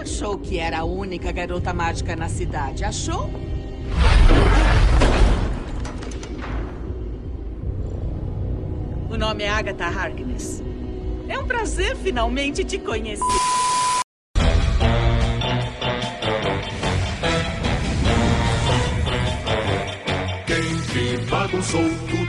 Achou que era a única garota mágica na cidade, achou? O nome é Agatha Harkness. É um prazer finalmente te conhecer.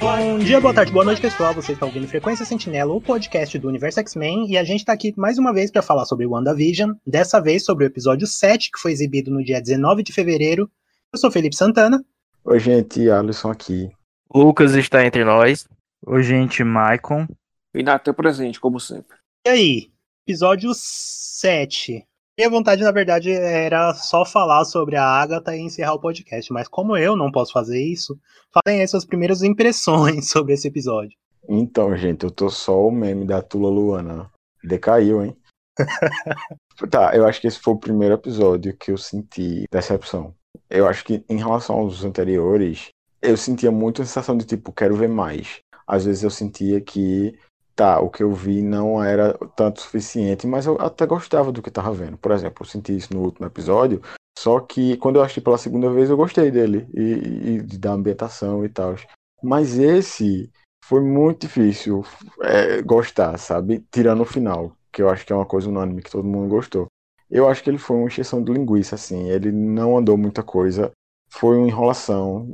Bom dia, boa tarde, boa noite, pessoal. Você está ouvindo Frequência Sentinela, o podcast do Universo X-Men, e a gente está aqui mais uma vez para falar sobre WandaVision, dessa vez sobre o episódio 7, que foi exibido no dia 19 de fevereiro. Eu sou Felipe Santana. Oi, gente, Alisson aqui. Lucas está entre nós. Oi, gente, Maicon. E Natan presente, como sempre. E aí, episódio 7. Minha vontade, na verdade, era só falar sobre a Agatha e encerrar o podcast, mas como eu não posso fazer isso, falem aí suas primeiras impressões sobre esse episódio. Então, gente, eu tô só o meme da Tula Luana. Decaiu, hein? tá, eu acho que esse foi o primeiro episódio que eu senti decepção. Eu acho que em relação aos anteriores, eu sentia muito a sensação de tipo, quero ver mais. Às vezes eu sentia que tá, o que eu vi não era tanto suficiente, mas eu até gostava do que tava vendo. Por exemplo, eu senti isso no último episódio, só que quando eu achei pela segunda vez eu gostei dele e, e da ambientação e tal. Mas esse foi muito difícil é, gostar, sabe? Tirando o final, que eu acho que é uma coisa unânime que todo mundo gostou. Eu acho que ele foi uma encheção de linguiça, assim. Ele não andou muita coisa, foi uma enrolação.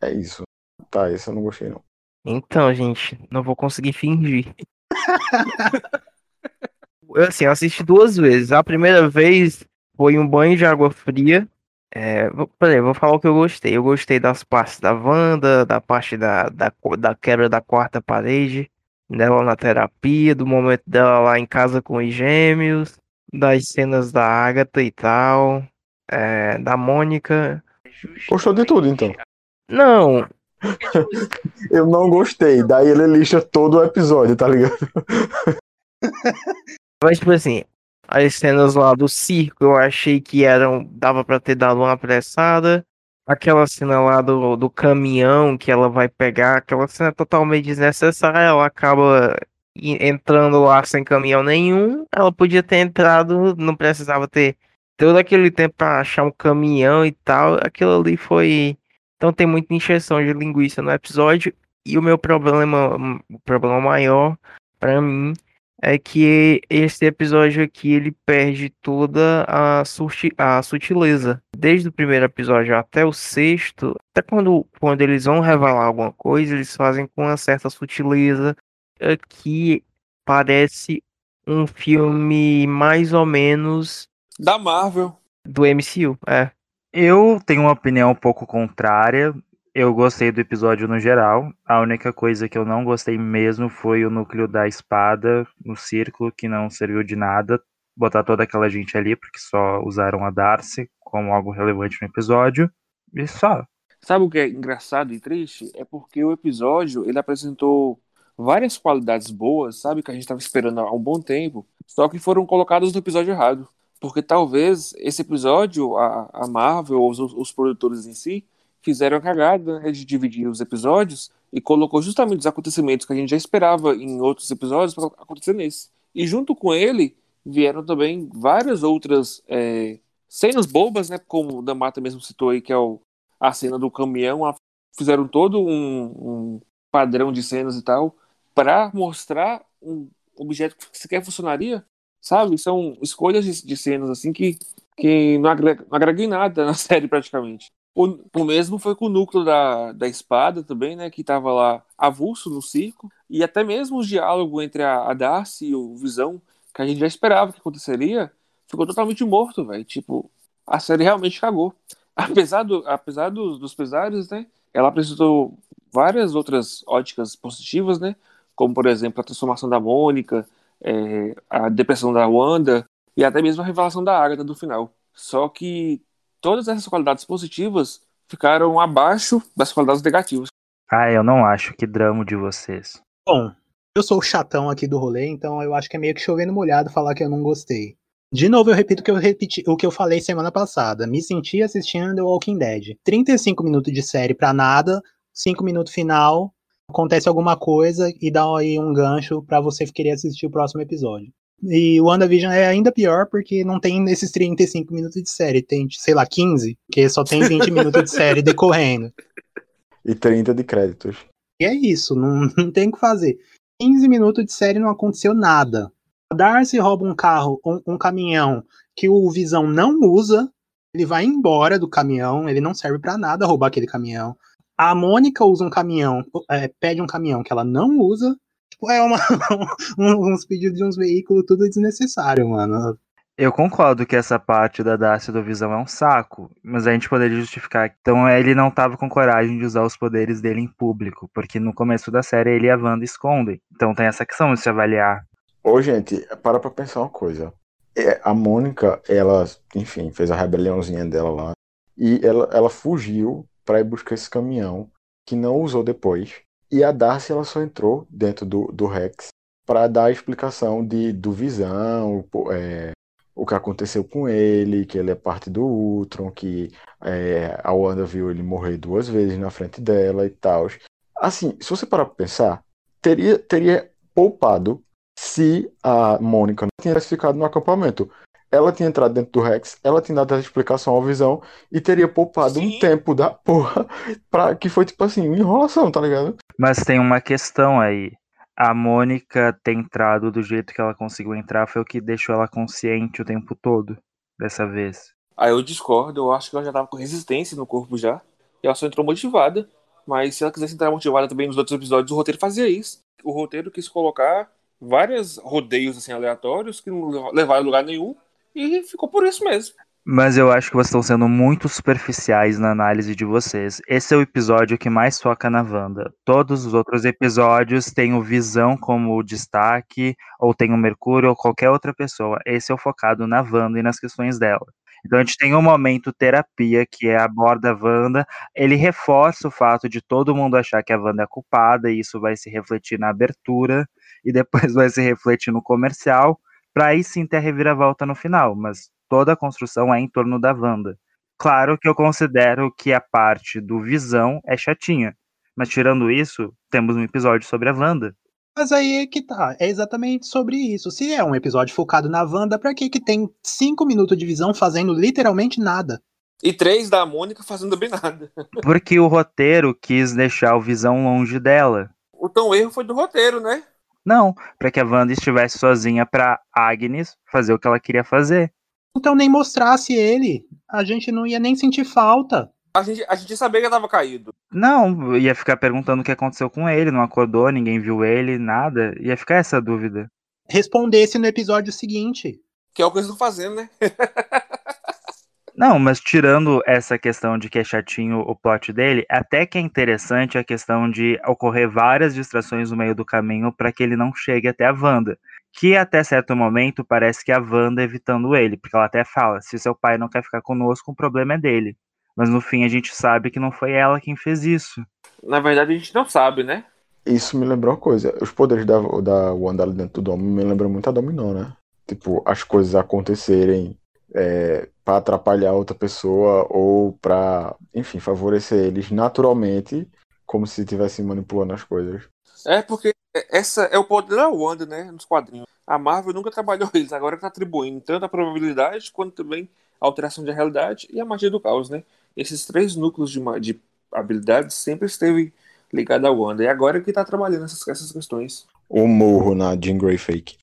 É isso. Tá, esse eu não gostei não. Então, gente, não vou conseguir fingir. eu, assim, eu assisti duas vezes. A primeira vez foi um banho de água fria. É, vou, peraí, vou falar o que eu gostei. Eu gostei das partes da Wanda, da parte da, da, da quebra da quarta parede, dela na terapia, do momento dela lá em casa com os gêmeos, das cenas da Agatha e tal, é, da Mônica. Gostou de tudo, então? Não, eu não gostei. Daí ele lixa todo o episódio, tá ligado? Mas, tipo assim, as cenas lá do circo eu achei que eram. dava pra ter dado uma apressada. Aquela cena lá do, do caminhão que ela vai pegar, aquela cena é totalmente desnecessária. Ela acaba entrando lá sem caminhão nenhum. Ela podia ter entrado, não precisava ter todo aquele tempo pra achar um caminhão e tal. Aquilo ali foi então tem muita injeção de linguiça no episódio. E o meu problema, o problema maior para mim é que esse episódio aqui ele perde toda a, suti a sutileza. Desde o primeiro episódio até o sexto, até quando, quando eles vão revelar alguma coisa, eles fazem com uma certa sutileza. Aqui parece um filme mais ou menos. Da Marvel. Do MCU, é. Eu tenho uma opinião um pouco contrária. Eu gostei do episódio no geral. A única coisa que eu não gostei mesmo foi o núcleo da espada no círculo, que não serviu de nada. Botar toda aquela gente ali, porque só usaram a Darcy como algo relevante no episódio. E só. Sabe o que é engraçado e triste? É porque o episódio ele apresentou várias qualidades boas, sabe, que a gente estava esperando há um bom tempo, só que foram colocadas no episódio errado porque talvez esse episódio, a, a Marvel ou os, os, produtores em si, fizeram a cagada né, de dividir os episódios e colocou justamente os acontecimentos que a gente já esperava em outros episódios para acontecer nesse. E junto com ele vieram também várias outras é, cenas bobas, né, como o da Mata mesmo citou aí, que é o, a cena do caminhão, a, fizeram todo um, um padrão de cenas e tal para mostrar um objeto que sequer funcionaria sabe? São escolhas de, de cenas assim que, que não, agrega, não agregam em nada na série praticamente. O, o mesmo foi com o núcleo da, da espada também, né? Que tava lá avulso no circo. E até mesmo o diálogo entre a, a Darcy e o Visão, que a gente já esperava que aconteceria, ficou totalmente morto, velho. Tipo, a série realmente cagou. Apesar, do, apesar dos, dos pesares, né? Ela apresentou várias outras óticas positivas, né? Como, por exemplo, a transformação da Mônica, é, a depressão da Wanda e até mesmo a revelação da Agatha do final. Só que todas essas qualidades positivas ficaram abaixo das qualidades negativas. Ah, eu não acho. Que drama de vocês. Bom, eu sou o chatão aqui do rolê, então eu acho que é meio que chovendo molhado falar que eu não gostei. De novo, eu repito o que eu, repeti, o que eu falei semana passada. Me senti assistindo The Walking Dead. 35 minutos de série pra nada, 5 minutos final, acontece alguma coisa e dá aí um gancho para você querer assistir o próximo episódio. E o WandaVision é ainda pior porque não tem esses 35 minutos de série, tem, sei lá, 15, porque só tem 20 minutos de série decorrendo. E 30 de créditos. E é isso, não, não tem o que fazer. 15 minutos de série não aconteceu nada. A Darcy rouba um carro, um, um caminhão que o Visão não usa, ele vai embora do caminhão, ele não serve para nada roubar aquele caminhão. A Mônica usa um caminhão, é, pede um caminhão que ela não usa. Tipo, é uma, um, uns pedidos de uns veículos tudo desnecessário, mano. Eu concordo que essa parte da Darcy do Visão é um saco, mas a gente poderia justificar. Então ele não tava com coragem de usar os poderes dele em público, porque no começo da série ele e a Wanda escondem. Então tem essa questão de se avaliar. Ô, gente, para pra pensar uma coisa. É, a Mônica, ela, enfim, fez a rebeliãozinha dela lá. E ela, ela fugiu para ir buscar esse caminhão, que não usou depois. E a Darcy, ela só entrou dentro do, do Rex para dar a explicação de, do Visão, é, o que aconteceu com ele, que ele é parte do Ultron, que é, a Wanda viu ele morrer duas vezes na frente dela e tal. Assim, se você parar pra pensar, teria, teria poupado se a Mônica não tivesse ficado no acampamento. Ela tinha entrado dentro do Rex, ela tinha dado a explicação ao Visão e teria poupado Sim. um tempo da porra pra, que foi tipo assim, enrolação, tá ligado? Mas tem uma questão aí a Mônica ter entrado do jeito que ela conseguiu entrar foi o que deixou ela consciente o tempo todo, dessa vez. Aí eu discordo, eu acho que ela já tava com resistência no corpo já. E ela só entrou motivada. Mas se ela quisesse entrar motivada também nos outros episódios, o roteiro fazia isso. O roteiro quis colocar vários rodeios assim aleatórios que não levaram a lugar nenhum. E ficou por isso mesmo. Mas eu acho que vocês estão sendo muito superficiais na análise de vocês. Esse é o episódio que mais foca na Wanda. Todos os outros episódios têm o Visão como destaque, ou tem o Mercúrio, ou qualquer outra pessoa. Esse é o focado na Wanda e nas questões dela. Então a gente tem um momento terapia que é aborda a Wanda. Ele reforça o fato de todo mundo achar que a Wanda é culpada, e isso vai se refletir na abertura, e depois vai se refletir no comercial, para aí sim ter a reviravolta no final. Mas toda a construção é em torno da Wanda. Claro que eu considero que a parte do Visão é chatinha, mas tirando isso, temos um episódio sobre a Wanda. Mas aí é que tá, é exatamente sobre isso. Se é um episódio focado na Wanda, pra que que tem cinco minutos de visão fazendo literalmente nada? E três da Mônica fazendo bem nada. Porque o roteiro quis deixar o Visão longe dela. Então o erro foi do roteiro, né? Não, para que a Wanda estivesse sozinha para Agnes fazer o que ela queria fazer. Então nem mostrasse ele. A gente não ia nem sentir falta. A gente, a gente sabia que ele tava caído. Não, ia ficar perguntando o que aconteceu com ele, não acordou, ninguém viu ele, nada. Ia ficar essa dúvida. Respondesse no episódio seguinte. Que é o que eles estão fazendo, né? Não, mas tirando essa questão de que é chatinho o plot dele, até que é interessante a questão de ocorrer várias distrações no meio do caminho para que ele não chegue até a Wanda que até certo momento parece que a Wanda evitando ele, porque ela até fala, se seu pai não quer ficar conosco, o problema é dele. Mas no fim a gente sabe que não foi ela quem fez isso. Na verdade a gente não sabe, né? Isso me lembrou uma coisa. Os poderes da, da Wanda dentro do Domo me lembram muito a Dominó, né? Tipo, as coisas acontecerem é, para atrapalhar outra pessoa ou para, enfim, favorecer eles naturalmente, como se estivessem manipulando as coisas. É, porque essa é o poder da Wanda, né? Nos quadrinhos. A Marvel nunca trabalhou eles, agora está atribuindo tanto a probabilidade quanto também a alteração da realidade e a magia do caos, né? Esses três núcleos de, de habilidades sempre esteve ligado à Wanda. E agora é que está trabalhando essas, essas questões. O morro na Jean Grey Fake.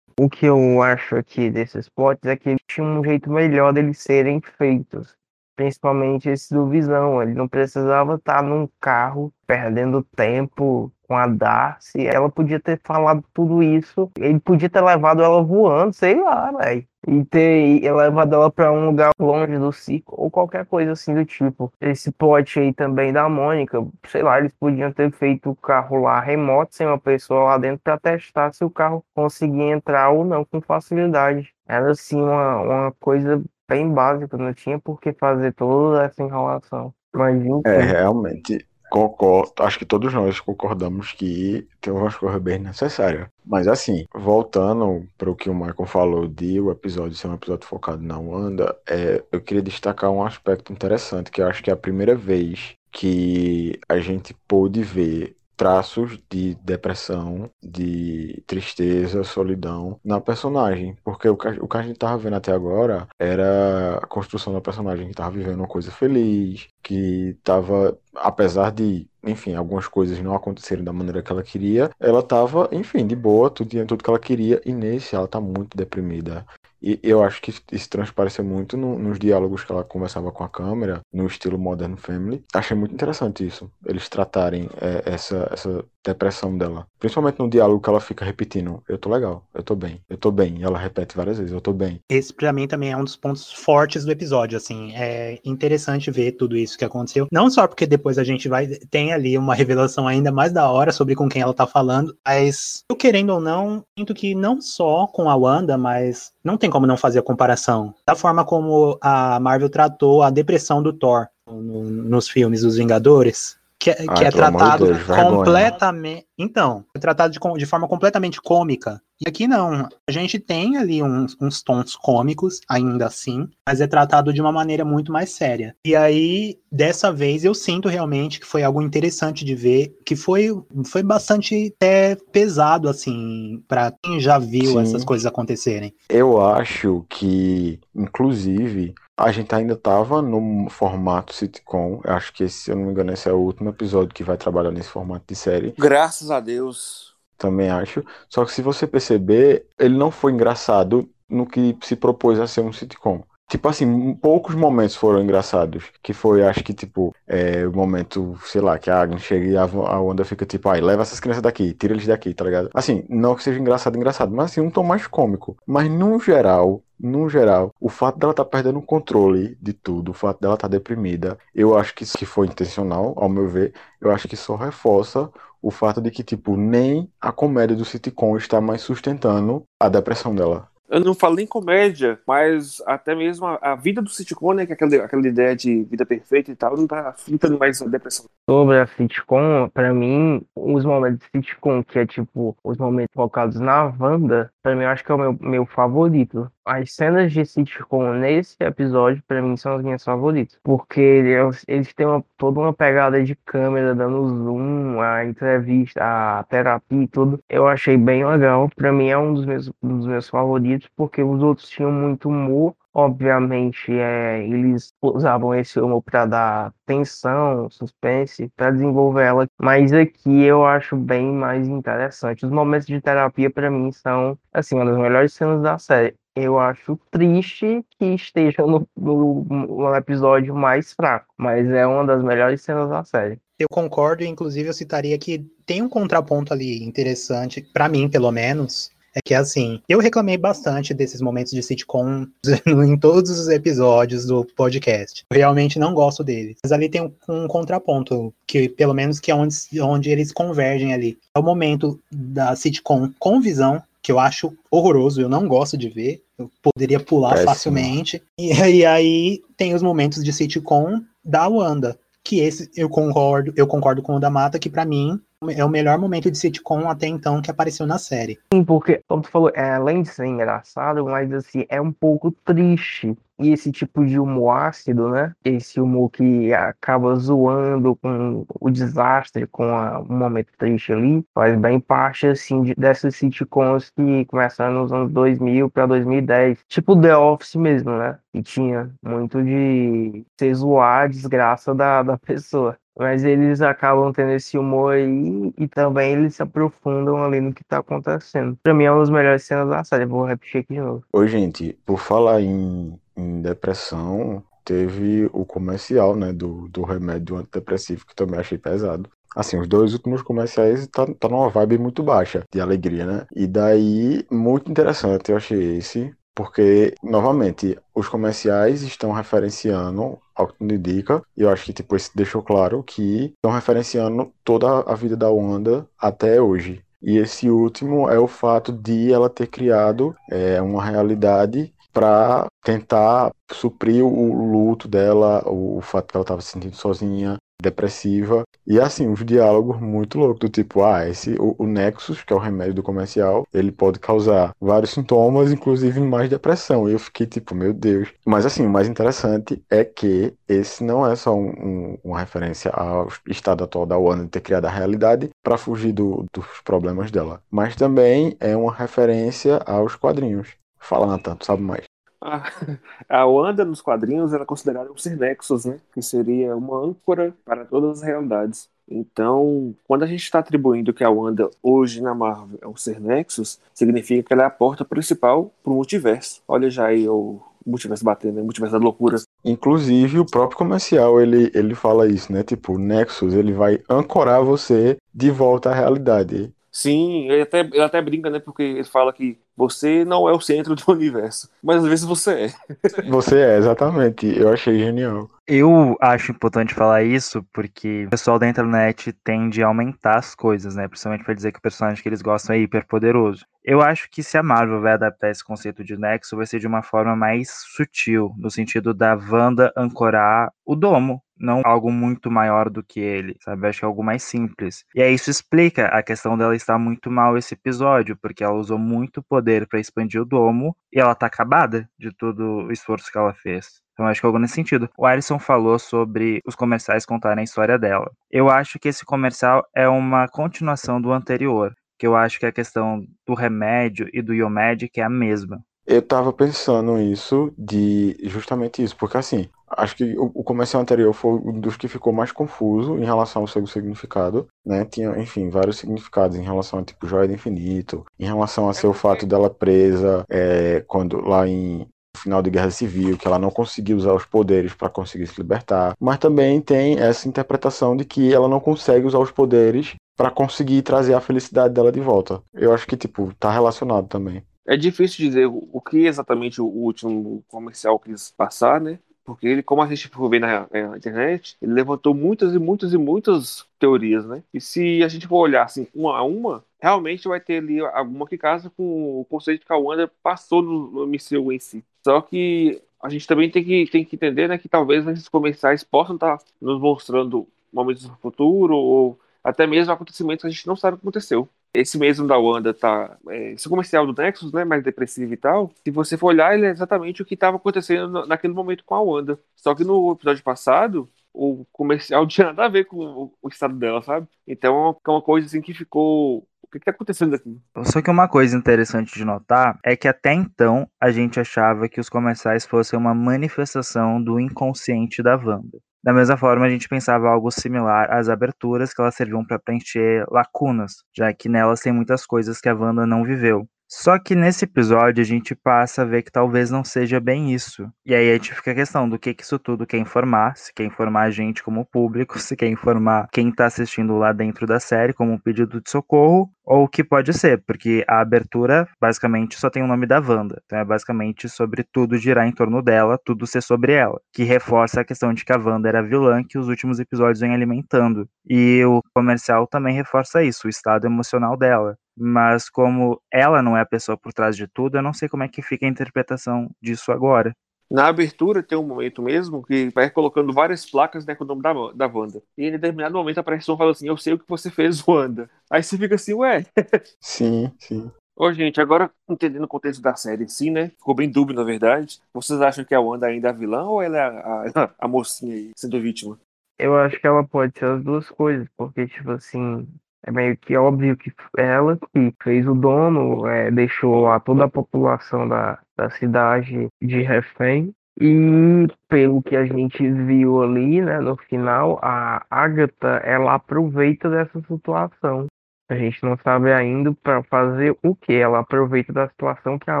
O que eu acho aqui desses plots é que tinha um jeito melhor deles serem feitos. Principalmente esse do Visão. Ele não precisava estar num carro perdendo tempo com a Darcy, ela podia ter falado tudo isso. Ele podia ter levado ela voando, sei lá, velho. E ter levado ela para um lugar longe do circo, ou qualquer coisa assim do tipo. Esse plot aí também da Mônica, sei lá, eles podiam ter feito o carro lá remoto, sem uma pessoa lá dentro, para testar se o carro conseguia entrar ou não com facilidade. Era assim uma, uma coisa bem básica, não tinha por que fazer toda essa enrolação. Mas, enfim. É, realmente, concordo, acho que todos nós concordamos que tem uma escolha bem necessária. Mas assim, voltando para o que o Michael falou de o episódio ser um episódio focado na Wanda, é, eu queria destacar um aspecto interessante, que eu acho que é a primeira vez que a gente pôde ver traços de depressão, de tristeza, solidão na personagem. Porque o que, o que a gente tava vendo até agora era a construção da personagem que tava vivendo uma coisa feliz, que tava, apesar de, enfim, algumas coisas não acontecerem da maneira que ela queria, ela tava, enfim, de boa, tudo tudo que ela queria, e nesse ela tá muito deprimida. E eu acho que isso transpareceu muito no, nos diálogos que ela conversava com a câmera, no estilo Modern Family. Achei muito interessante isso, eles tratarem é, essa, essa depressão dela. Principalmente no diálogo que ela fica repetindo: Eu tô legal, eu tô bem, eu tô bem. E ela repete várias vezes: Eu tô bem. Esse pra mim também é um dos pontos fortes do episódio, assim. É interessante ver tudo isso que aconteceu. Não só porque depois a gente vai. Tem ali uma revelação ainda mais da hora sobre com quem ela tá falando, mas eu querendo ou não, sinto que não só com a Wanda, mas não tem como não fazer a comparação. Da forma como a Marvel tratou a depressão do Thor no, nos filmes dos Vingadores, que, é, que é tratado Deus, completamente. Então, é tratado de, de, forma completamente cômica. E aqui não. A gente tem ali uns, uns, tons cômicos, ainda assim, mas é tratado de uma maneira muito mais séria. E aí, dessa vez, eu sinto realmente que foi algo interessante de ver, que foi, foi bastante até pesado, assim, para quem já viu Sim. essas coisas acontecerem. Eu acho que, inclusive, a gente ainda estava no formato sitcom. Acho que, esse, se eu não me engano, esse é o último episódio que vai trabalhar nesse formato de série. Graças a Deus. Também acho. Só que se você perceber, ele não foi engraçado no que se propôs a ser um sitcom. Tipo assim, poucos momentos foram engraçados. Que foi, acho que, tipo, é, o momento, sei lá, que a Agnes chega e a, a Wanda fica tipo, ai, leva essas crianças daqui, tira eles daqui, tá ligado? Assim, não que seja engraçado, engraçado, mas assim, um tom mais cômico. Mas no geral, no geral, o fato dela estar tá perdendo o controle de tudo, o fato dela estar tá deprimida, eu acho que isso que foi intencional, ao meu ver, eu acho que só reforça o fato de que, tipo, nem a comédia do sitcom está mais sustentando a depressão dela. Eu não falo nem comédia, mas até mesmo a, a vida do sitcom, né? Que é aquela, aquela ideia de vida perfeita e tal, não tá fintando mais a depressão. Sobre a sitcom, pra mim, os momentos de sitcom, que é tipo os momentos focados na Wanda, pra mim eu acho que é o meu, meu favorito as cenas de sitcom nesse episódio, para mim, são as minhas favoritas. Porque eles, eles têm uma, toda uma pegada de câmera, dando zoom, a entrevista, a terapia e tudo. Eu achei bem legal. Para mim, é um dos, meus, um dos meus favoritos, porque os outros tinham muito humor. Obviamente, é, eles usavam esse humor para dar tensão, suspense, para desenvolver ela. Mas aqui eu acho bem mais interessante. Os momentos de terapia, para mim, são assim, uma das melhores cenas da série eu acho triste que esteja no, no, no, episódio mais fraco, mas é uma das melhores cenas da série. Eu concordo, inclusive eu citaria que tem um contraponto ali interessante, para mim pelo menos, é que assim, eu reclamei bastante desses momentos de sitcom em todos os episódios do podcast. Eu realmente não gosto deles. Mas ali tem um, um contraponto, que pelo menos que é onde, onde eles convergem ali. É o momento da sitcom com visão, que eu acho horroroso, eu não gosto de ver, eu poderia pular Péssimo. facilmente. E, e, aí tem os momentos de sitcom da Wanda, que esse eu concordo, eu concordo com o da Mata, que para mim é o melhor momento de sitcom até então que apareceu na série. Sim, porque, como tu falou, é, além de ser engraçado, mas assim, é um pouco triste. E esse tipo de humor ácido, né? Esse humor que acaba zoando com o desastre, com a, um momento triste ali, faz bem parte, assim, de, dessas sitcoms que começaram nos anos 2000 para 2010. Tipo The Office mesmo, né? E tinha muito de ser zoar a desgraça da, da pessoa. Mas eles acabam tendo esse humor aí e também eles se aprofundam ali no que tá acontecendo. Pra mim é uma das melhores cenas da série, vou repetir aqui de novo. Oi, gente, por falar em, em depressão, teve o comercial, né, do, do remédio antidepressivo, que também achei pesado. Assim, os dois últimos comerciais tá, tá numa vibe muito baixa de alegria, né? E daí, muito interessante, eu achei esse. Porque, novamente, os comerciais estão referenciando ao que tudo indica, e eu acho que tipo, esse deixou claro que estão referenciando toda a vida da Wanda até hoje. E esse último é o fato de ela ter criado é, uma realidade para tentar suprir o luto dela, o, fato que ela estava se sentindo sozinha, depressiva, E assim, os diálogos muito loucos, do tipo, ah, esse, o, o Nexus, que é o remédio do comercial, ele pode causar vários sintomas, inclusive mais depressão. E eu fiquei tipo, meu Deus. Mas assim, o mais interessante é que esse não é só um, um, uma referência ao estado atual da Warner de ter criado a realidade para fugir do, dos problemas dela, mas também é uma referência aos quadrinhos. Fala, Natan, tu sabe mais. A, a Wanda nos quadrinhos era considerada um ser Nexus, né? Que seria uma âncora para todas as realidades. Então, quando a gente está atribuindo que a Wanda hoje na Marvel é um ser Nexus, significa que ela é a porta principal para o multiverso. Olha já aí o multiverso batendo, né? o multiverso da loucura. Inclusive, o próprio comercial, ele, ele fala isso, né? Tipo, o Nexus, ele vai ancorar você de volta à realidade. Sim, ele até, ele até brinca, né? Porque ele fala que você não é o centro do universo, mas às vezes você é. Você é, exatamente. Eu achei genial. Eu acho importante falar isso porque o pessoal da internet tende a aumentar as coisas, né? Principalmente para dizer que o personagem que eles gostam é hiper poderoso. Eu acho que se a Marvel vai adaptar esse conceito de Nexo, vai ser de uma forma mais sutil, no sentido da Wanda ancorar o domo, não algo muito maior do que ele, sabe? Acho que é algo mais simples. E aí isso explica a questão dela estar muito mal esse episódio, porque ela usou muito poder para expandir o domo e ela tá acabada de todo o esforço que ela fez. Então acho que é algo nesse sentido. O Alisson falou sobre os comerciais contarem a história dela. Eu acho que esse comercial é uma continuação do anterior, que eu acho que a questão do remédio e do Iomed é a mesma. Eu tava pensando isso de justamente isso, porque assim, acho que o, o comercial anterior foi um dos que ficou mais confuso em relação ao seu significado, né? Tinha, enfim, vários significados em relação a tipo joia do infinito, em relação a ser o fato dela presa é, quando lá em final de guerra civil, que ela não conseguiu usar os poderes para conseguir se libertar, mas também tem essa interpretação de que ela não consegue usar os poderes para conseguir trazer a felicidade dela de volta. Eu acho que tipo tá relacionado também. É difícil dizer o que exatamente o último comercial quis passar, né? Porque ele, como a gente for ver na, na, internet, ele levantou muitas e muitas e muitas teorias, né? E se a gente for olhar assim, uma a uma, realmente vai ter ali alguma que casa com o conceito que a Wanda passou no, no MCU em si. Só que a gente também tem que, tem que entender né, que talvez esses comerciais possam estar nos mostrando momentos do futuro ou até mesmo acontecimentos que a gente não sabe o que aconteceu. Esse mesmo da Wanda tá. É, esse comercial do Nexus, né? Mais depressivo e tal. Se você for olhar, ele é exatamente o que estava acontecendo naquele momento com a Wanda. Só que no episódio passado, o comercial tinha nada a ver com o estado dela, sabe? Então é uma coisa assim que ficou. O que está acontecendo aqui? Só que uma coisa interessante de notar é que até então a gente achava que os comerciais fossem uma manifestação do inconsciente da Wanda. Da mesma forma, a gente pensava algo similar às aberturas que elas serviam para preencher lacunas, já que nelas tem muitas coisas que a Wanda não viveu. Só que nesse episódio a gente passa a ver que talvez não seja bem isso. E aí a gente fica a questão do que, que isso tudo quer informar, se quer informar a gente como público, se quer informar quem tá assistindo lá dentro da série como um pedido de socorro, ou o que pode ser, porque a abertura basicamente só tem o nome da Wanda. Então é basicamente sobre tudo girar em torno dela, tudo ser sobre ela. Que reforça a questão de que a Wanda era vilã que os últimos episódios vêm alimentando. E o comercial também reforça isso, o estado emocional dela mas como ela não é a pessoa por trás de tudo, eu não sei como é que fica a interpretação disso agora. Na abertura tem um momento mesmo que vai colocando várias placas né, com o nome da, da Wanda. E em determinado momento a pressão fala assim: Eu sei o que você fez, Wanda. Aí você fica assim, ué. Sim, sim. Ô, gente, agora entendendo o contexto da série em si, né? Ficou bem dúbio, na verdade. Vocês acham que a Wanda ainda é a vilã ou ela é a, a, a mocinha aí, sendo vítima? Eu acho que ela pode ser as duas coisas, porque, tipo assim, é meio que óbvio que ela que fez o dono, é, deixou a toda a população da, da cidade de refém. E pelo que a gente viu ali, né, no final, a Agatha ela aproveita dessa situação. A gente não sabe ainda para fazer o que. Ela aproveita da situação que a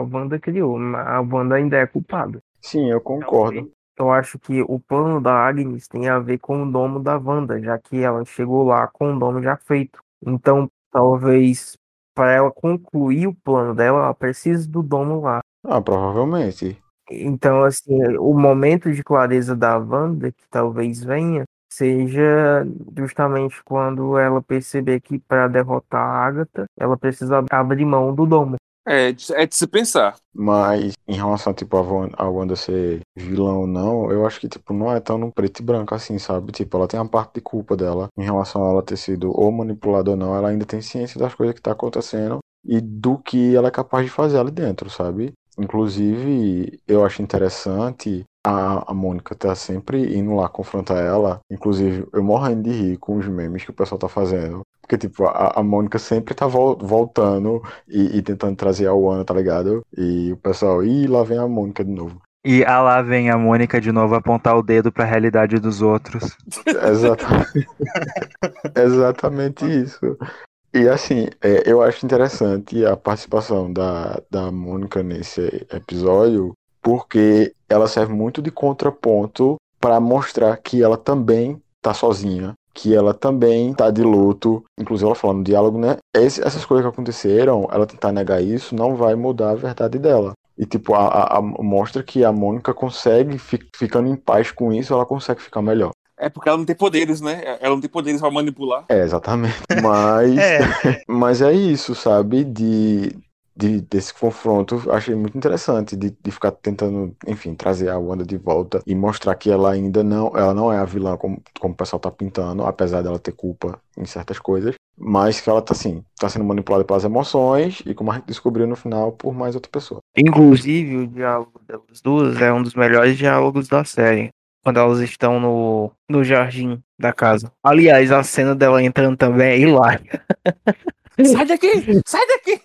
Wanda criou. A Wanda ainda é culpada. Sim, eu concordo. Eu acho que o plano da Agnes tem a ver com o domo da Wanda, já que ela chegou lá com o domo já feito. Então, talvez para ela concluir o plano dela, ela precisa do dono lá. Ah, provavelmente. Então, assim, o momento de clareza da Wanda, que talvez venha, seja justamente quando ela perceber que para derrotar a Agatha, ela precisa abrir mão do domo. É, de- é de se pensar. Mas em relação tipo, a, Wan- a Wanda ser vilã ou não, eu acho que tipo, não é tão no preto e branco assim, sabe? Tipo, ela tem a parte de culpa dela em relação a ela ter sido ou manipulada ou não, ela ainda tem ciência das coisas que tá acontecendo e do que ela é capaz de fazer ali dentro, sabe? Inclusive, eu acho interessante a, a Mônica tá sempre indo lá confrontar ela. Inclusive, eu morrendo de rir com os memes que o pessoal tá fazendo. Porque, tipo, a, a Mônica sempre tá vol- voltando e, e tentando trazer a Wanda, tá ligado? E o pessoal, ih, lá vem a Mônica de novo. E ah lá vem a Mônica de novo apontar o dedo pra realidade dos outros. Exatamente, exatamente isso. E assim, é, eu acho interessante a participação da, da Mônica nesse episódio, porque ela serve muito de contraponto para mostrar que ela também tá sozinha, que ela também tá de luto. Inclusive, ela fala no diálogo, né? Esse- essas coisas que aconteceram, ela tentar negar isso não vai mudar a verdade dela. E, tipo, a, a- a- mostra que a Mônica consegue, fi- ficando em paz com isso, ela consegue ficar melhor. É porque ela não tem poderes, né? Ela não tem poderes pra manipular. É, exatamente. Mas É, Mas é isso, sabe? De, de- desse confronto, achei muito interessante de, de ficar tentando, enfim, trazer a Wanda de volta e mostrar que ela ainda não, ela não é a vilã como, como o pessoal tá pintando, apesar dela ter culpa em certas coisas, mas que ela tá assim, tá sendo manipulada pelas emoções e como a gente descobriu no final, por mais outra pessoa. Inclusive, o diálogo delas duas é um dos melhores diálogos da série. Quando elas estão no, no jardim da casa. Aliás, a cena dela entrando também é hilária. Sai daqui! Sai daqui!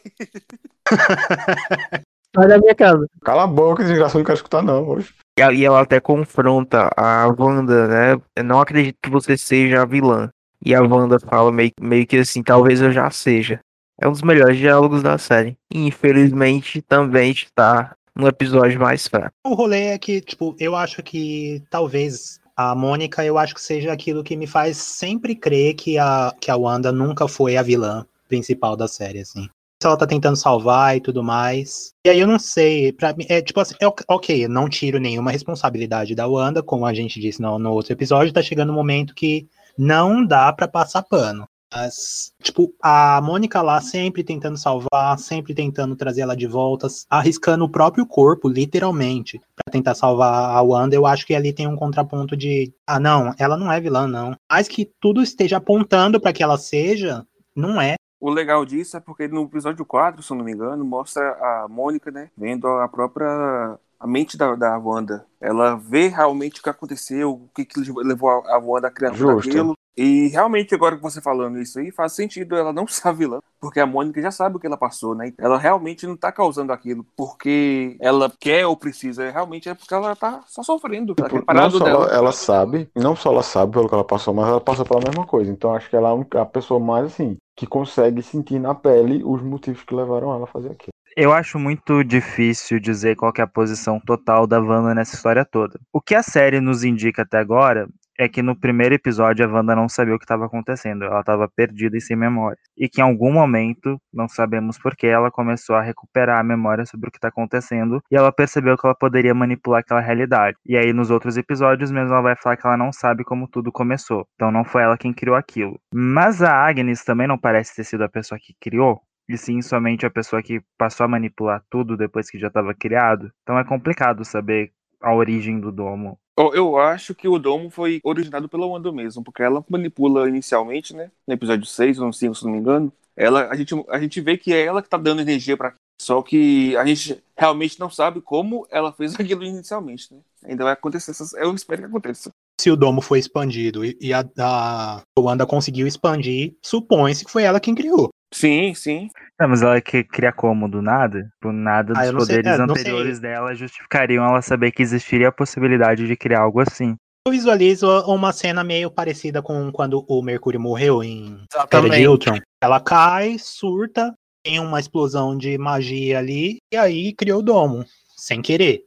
Sai da minha casa. Cala a boca, desgraçado, não quero escutar não, hoje. E ela até confronta a Wanda, né? Eu não acredito que você seja a vilã. E a Wanda fala meio, meio que assim, talvez eu já seja. É um dos melhores diálogos da série. E, infelizmente, também está no episódio mais fraco. o rolê é que, tipo, eu acho que talvez a Mônica, eu acho que seja aquilo que me faz sempre crer que a, que a Wanda nunca foi a vilã principal da série, assim. Se ela tá tentando salvar e tudo mais. E aí eu não sei, pra mim, é tipo assim, é ok- não tiro nenhuma responsabilidade da Wanda, como a gente disse no, no outro episódio, tá chegando um momento que não dá pra passar pano. Mas, tipo, a Mônica lá sempre tentando salvar, sempre tentando trazer ela de volta, arriscando o próprio corpo, literalmente, pra tentar salvar a Wanda. Eu acho que ali tem um contraponto de, ah, não, ela não é vilã, não. Mas que tudo esteja apontando pra que ela seja, não é. O legal disso é porque no episódio 4, se eu não me engano, mostra a Mônica, né? Vendo a própria. A mente da, da Wanda. Ela vê realmente o que aconteceu, o que, que levou a, a Wanda a criar tudo aquilo. E realmente, agora que você falando isso aí, faz sentido ela não ser vilã. Porque a Mônica já sabe o que ela passou, né? Ela realmente não tá causando aquilo porque ela quer ou precisa. Realmente é porque ela tá só sofrendo. Ela quer Tipo, não só ela, ela sabe, não só ela sabe pelo que ela passou, mas ela passou pela mesma coisa. Então acho que ela é a pessoa mais assim que consegue sentir na pele os motivos que levaram ela a fazer aquilo. Eu acho muito difícil dizer qual é a posição total da Wanda nessa história toda. O que a série nos indica até agora é que no primeiro episódio a Wanda não sabia o que estava acontecendo, ela estava perdida e sem memória. E que em algum momento, não sabemos porquê, ela começou a recuperar a memória sobre o que está acontecendo e ela percebeu que ela poderia manipular aquela realidade. E aí nos outros episódios mesmo ela vai falar que ela não sabe como tudo começou. Então não foi ela quem criou aquilo. Mas a Agnes também não parece ter sido a pessoa que criou e sim somente a pessoa que passou a manipular tudo depois que já estava criado. Então é complicado saber a origem do domo. Eu, acho que o domo foi originado pela Wanda mesmo, porque ela manipula inicialmente, né? No episódio 6 ou no 5, se não me engano. Ela, a, gente, a gente vê que é ela que tá dando energia pra Só que a gente realmente não sabe como ela fez aquilo inicialmente, né? Ainda vai acontecer. essas- Eu espero que aconteça. Se o domo foi expandido e, e a, a Wanda conseguiu expandir, supõe-se que foi ela quem criou. Sim, sim. Não, mas ela que cria como do nada? Por nada Ah, dos sei, poderes é, não anteriores dela justificariam ela saber que existiria a possibilidade de criar algo assim. Eu visualizo uma cena meio parecida com quando o Mercúrio morreu em Era de. Ultron. Ela cai, surta, tem uma explosão de magia ali, e aí criou o domo. Sem querer.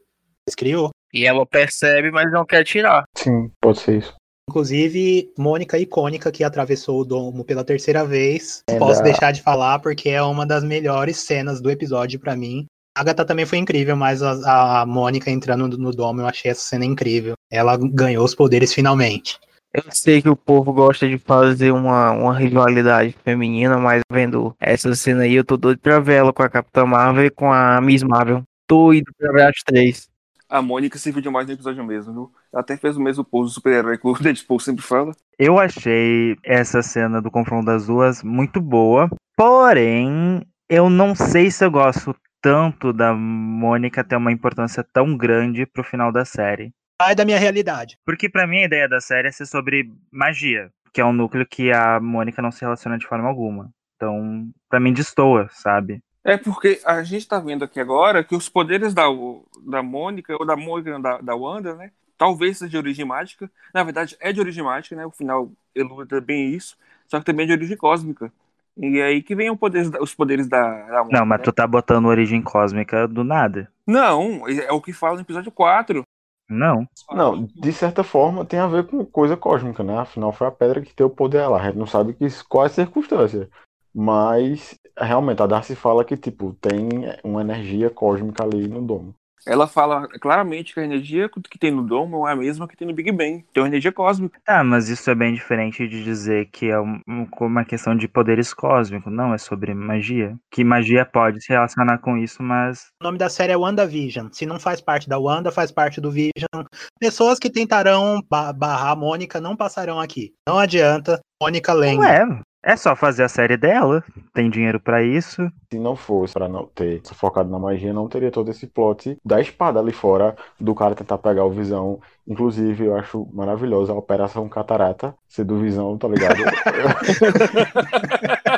Mas criou. E ela percebe, mas não quer tirar. Sim, pode ser isso. Inclusive, Mônica icônica que atravessou o domo pela terceira vez. Não É posso da- deixar de falar porque é uma das melhores cenas do episódio pra mim. A Agatha também foi incrível, mas a, a Mônica entrando no domo, eu achei essa cena incrível. Ela ganhou os poderes finalmente. Eu sei que o povo gosta de fazer uma, uma rivalidade feminina, mas vendo essa cena aí, eu tô doido pra ver ela com a Capitã Marvel e com a Miss Marvel. Doido pra ver as três. A Mônica se viu demais no episódio mesmo, viu? Ela até fez o mesmo pose do super-herói que o Deadpool sempre fala. Eu achei essa cena do confronto das duas muito boa, porém, eu não sei se eu gosto tanto da Mônica ter uma importância tão grande pro final da série. Sai da minha realidade. Porque pra mim a ideia da série é ser sobre magia, que é um núcleo que a Mônica não se relaciona de forma alguma. Então, pra mim destoa, sabe? É porque a gente tá vendo aqui agora que os poderes da, da Mônica, ou da Mônica, da, da Wanda, né? Talvez seja de origem mágica. Na verdade, é de origem mágica, né? O final eluda bem isso. Só que também é de origem cósmica. E aí que vem o poder, os poderes da, da Wanda, Não, mas né? tu tá botando origem cósmica do nada. Não, é o que fala no episódio 4. Não. Não, de certa forma tem a ver com coisa cósmica, né? Afinal, foi a pedra que deu o poder lá. A gente não sabe que, qual é a circunstância. Mas, realmente, a Darcy fala que, tipo, tem uma energia cósmica ali no domo. Ela fala claramente que a energia que tem no domo é a mesma que tem no Big Bang. Tem uma energia cósmica. Tá, mas isso é bem diferente de dizer que é um- um- uma questão de poderes cósmicos. Não, é sobre magia. Que magia pode se relacionar com isso, mas. O nome da série é WandaVision. Se não faz parte da Wanda, faz parte do Vision. Pessoas que tentarão ba- barrar a Mônica não passarão aqui. Não adianta. Mônica Não lembra. é. É só fazer a série dela. Tem dinheiro pra isso. Se não fosse pra não ter focado na magia, não teria todo esse plot da espada ali fora, do cara tentar pegar o Visão. Inclusive, eu acho maravilhosa a Operação Catarata, ser do Visão, tá ligado?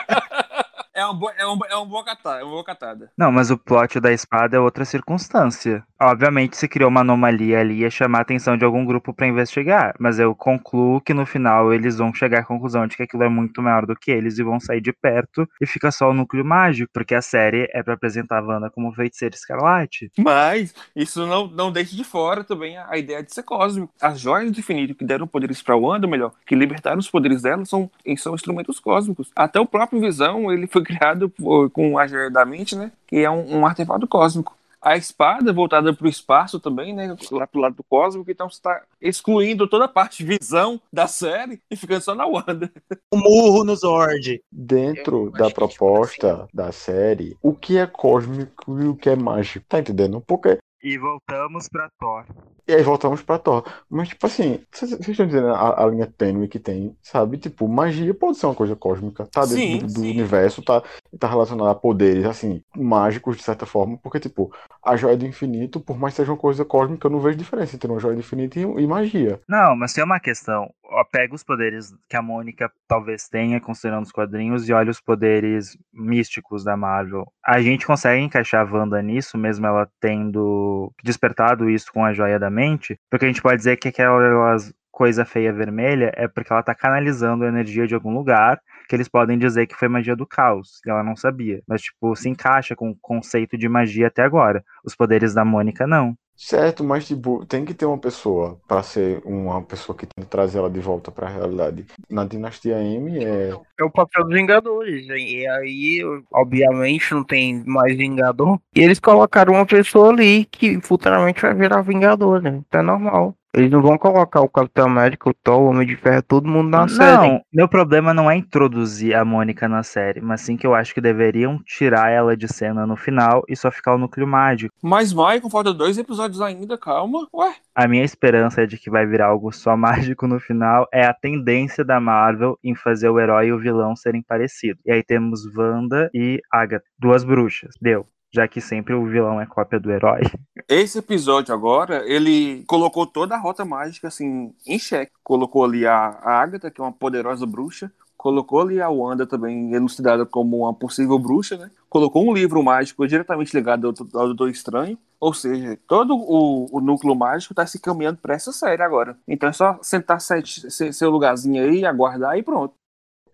É é um, é um boa catada, é uma boa catada. Não, mas o plot da espada é outra circunstância. Obviamente, se criou uma anomalia ali, ia chamar a atenção de algum grupo pra investigar. Mas eu concluo que no final eles vão chegar à conclusão de que aquilo é muito maior do que eles e vão sair de perto e fica só o núcleo mágico, porque a série é pra apresentar a Wanda como feiticeira escarlate. Mas isso não, não deixa de fora também a, a ideia de ser cósmico. As joias do infinito que deram poderes pra Wanda, melhor, que libertaram os poderes dela, são, são instrumentos cósmicos. Até o próprio Visão, ele foi criado por- com a joia da mente, né? Que é um, um artefato cósmico. A espada voltada para o espaço também, né? Lá pro lado do cósmico, então você está excluindo toda a parte de visão da série e ficando só na Wanda. O murro no Zord. Dentro da proposta da série, o que é cósmico e o que é mágico, tá entendendo? Porque E voltamos pra Thor. E aí voltamos pra Thor. Mas, tipo assim, vocês estão dizendo a, a linha tênue que tem, sabe? Tipo, magia pode ser uma coisa cósmica. Tá dentro Sim, do, do sim. universo, tá, tá relacionado a poderes, assim, mágicos, de certa forma. Porque, tipo, a joia do infinito, por mais que seja uma coisa cósmica, eu não vejo diferença entre uma joia do infinito e, e magia. Não, mas tem uma questão. Pega os poderes que a Mônica talvez tenha, considerando os quadrinhos, e olha os poderes místicos da Marvel. A gente consegue encaixar a Wanda nisso, mesmo ela tendo despertado isso com a joia da mente, porque a gente pode dizer que aquela coisa feia vermelha é porque ela tá canalizando a energia de algum lugar que eles podem dizer que foi magia do caos, e ela não sabia. Mas, tipo, se encaixa com o conceito de magia até agora. Os poderes da Mônica, não. Certo, mas, tipo, tem que ter uma pessoa pra ser uma pessoa que tem que trazer ela de volta pra realidade. Na Dinastia M é. É o papel dos Vingadores. E aí, obviamente, não tem mais Vingador. E eles colocaram uma pessoa ali que futuramente vai virar Vingador, né? Então é normal. Eles não vão colocar o Capitão América, o Thor, o Homem de Ferro, todo mundo na série. Não, meu problema não é introduzir a Mônica na série, mas sim que eu acho que deveriam tirar ela de cena no final e só ficar o núcleo mágico. Mas, Michael, falta dois episódios ainda, calma. Ué, A minha esperança é de que vai virar algo só mágico no final é a tendência da Marvel em fazer o herói e o vilão serem parecidos. E aí temos Wanda e Agatha, duas bruxas. Deu. Já que sempre o vilão é cópia do herói. esse episódio agora, ele colocou toda a rota mágica, assim, em xeque. Colocou ali a, Agatha, que é uma poderosa bruxa. Colocou ali a Wanda também elucidada como uma possível bruxa, né? Colocou um livro mágico diretamente ligado ao, ao Doutor Estranho. Ou seja, todo o, o núcleo mágico está se caminhando para essa série agora. Então é só sentar sete, se- seu lugarzinho aí, aguardar e pronto.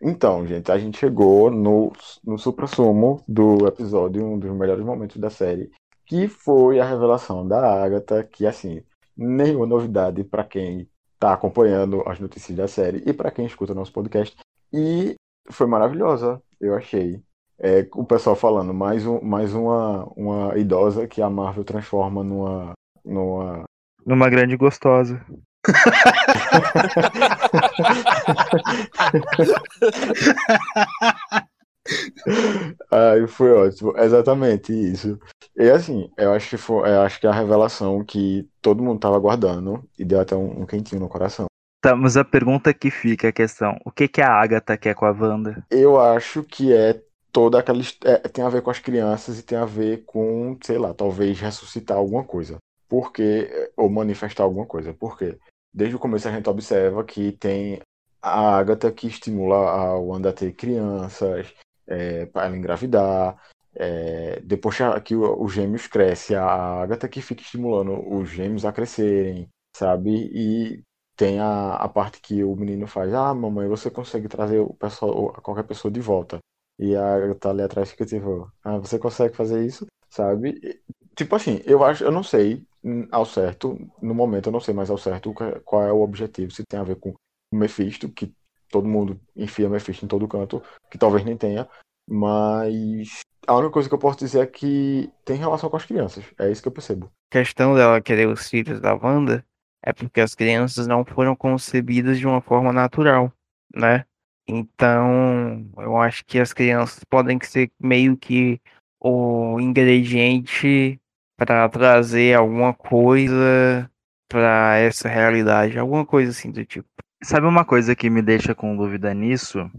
Então, gente, a gente chegou no, no supra-sumo do episódio, um dos melhores momentos da série, que foi a revelação da Agatha, que, assim, nenhuma novidade pra quem tá acompanhando as notícias da série e pra quem escuta nosso podcast. E foi maravilhosa, eu achei. É, o pessoal falando, mais, um, mais uma, uma idosa que a Marvel transforma numa, numa Numa grande gostosa. Ai, foi ótimo. Exatamente isso. E assim, eu acho que foi, eu acho que é a revelação que todo mundo tava aguardando e deu até um, um quentinho no coração. Tá, mas a pergunta que fica é a questão: o que, que a Agatha quer com a Wanda? Eu acho que é toda aquela. é, tem a ver com as crianças e tem a ver com, sei lá, talvez ressuscitar alguma coisa. Porque. Ou manifestar alguma coisa. Por quê? Desde o começo a gente observa que tem a Agatha que estimula a Wanda a ter crianças, é, para ela engravidar. é, depois que os gêmeos crescem, a Agatha que fica estimulando os gêmeos a crescerem, sabe? E tem a, a parte que o menino faz: Ah, mamãe, você consegue trazer o pessoal, qualquer pessoa de volta. E a Agatha ali atrás fica tipo: Ah, você consegue fazer isso? Sabe? Tipo assim, eu acho, eu não sei ao certo, no momento eu não sei mais ao certo que- qual é o objetivo, se tem a ver com o Mephisto, que todo mundo enfia Mephisto em todo canto, que talvez nem tenha, mas a única coisa que eu posso dizer é que tem relação com as crianças, é isso que eu percebo. A questão dela querer os filhos da Wanda é porque as crianças não foram concebidas de uma forma natural, né? Então, eu acho que as crianças podem ser meio que o ingrediente para trazer alguma coisa para essa realidade, alguma coisa assim do tipo. Sabe uma coisa que me deixa com dúvida nisso?